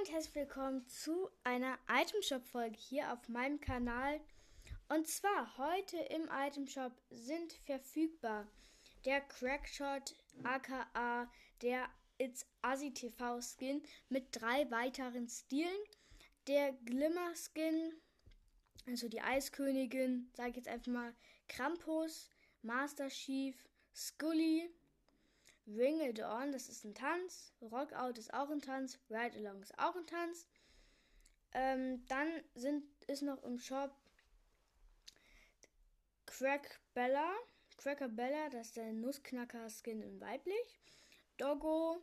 und herzlich willkommen zu einer Itemshop-Folge hier auf meinem Kanal. Und zwar heute im Itemshop sind verfügbar der Crackshot aka der It's Asi TV Skin mit drei weiteren Stilen, der Glimmer Skin, also die Eiskönigin, sage ich jetzt einfach mal, Krampus, Master Chief, Scully Ring It On, das ist ein Tanz. Rock Out ist auch ein Tanz. Ride Along ist auch ein Tanz. Ähm, dann sind, ist noch im Shop Crack Bella. Cracker Bella, das ist der Nussknacker-Skin in weiblich. Doggo,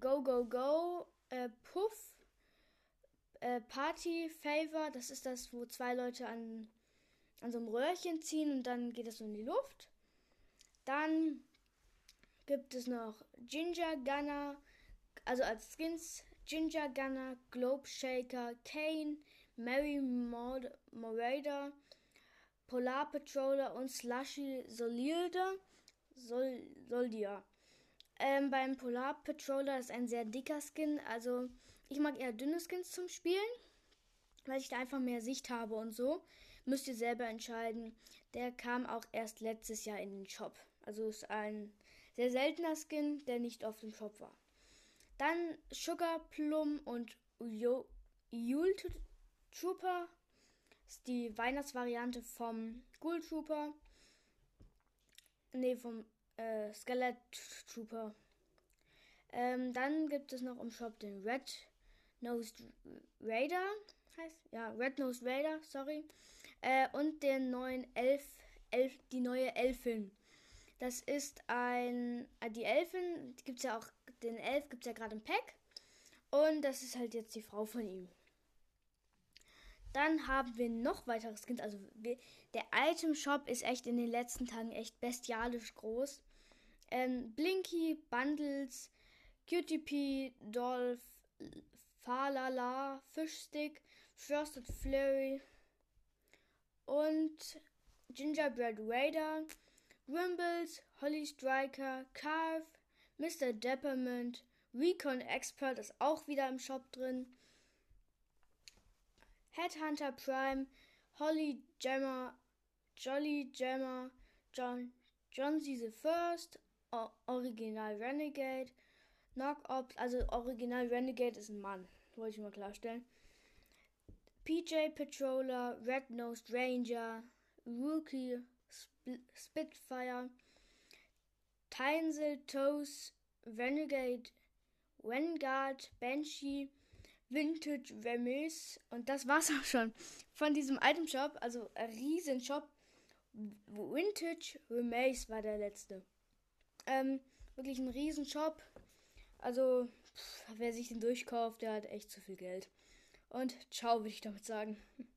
Go Go Go, äh, Puff, äh, Party Favor, das ist das, wo zwei Leute an, an so einem Röhrchen ziehen und dann geht das so in die Luft. Dann gibt es noch Ginger Gunner, also als Skins Ginger Gunner, Globe Shaker, Kane, Mary Morada, Polar Patroller und Slushy Solilda, Sol Soldia. Ähm, beim Polar Patroller ist ein sehr dicker Skin, also ich mag eher dünne Skins zum Spielen, weil ich da einfach mehr Sicht habe und so. Müsst ihr selber entscheiden. Der kam auch erst letztes Jahr in den Shop. Also ist ein sehr seltener Skin, der nicht auf dem Shop war. Dann Sugar Plum und Yule Trooper ist die Weihnachtsvariante vom Ghoul Trooper. Ne, vom äh, Skelet Trooper. Ähm, dann gibt es noch im Shop den Red Nosed Raider. Heißt, ja, Red Nosed Raider, sorry. Äh, und den neuen Elf, Elf, die neue Elfin. Das ist ein. Äh, die Elfen, gibt es ja auch. Den Elf gibt es ja gerade im Pack. Und das ist halt jetzt die Frau von ihm. Dann haben wir noch weitere Skins. Also wir, der Item Shop ist echt in den letzten Tagen echt bestialisch groß. Ähm, Blinky, Bundles, QTP, Dolph, Falala, Fischstick, Frosted Flurry und Gingerbread Raider. Grimbles, Holly Striker, Carve, Mr. Deppermint, Recon Expert ist auch wieder im Shop drin. Headhunter Prime, Holly Gemmer, Jolly Gemmer, John, John C. the First, Original Renegade, Knock Ops, also Original Renegade ist ein Mann, wollte ich mal klarstellen. PJ Patroller, Red Nosed Ranger, Rookie Spitfire, Tynsel, Toes, Renegade, Vanguard, Banshee, Vintage Remis und das war's auch schon von diesem Item Shop, also ein riesen Shop. Vintage Remis war der letzte. Ähm, wirklich ein riesen Shop. Also, pff, wer sich den durchkauft, der hat echt zu viel Geld. Und ciao, würde ich damit sagen.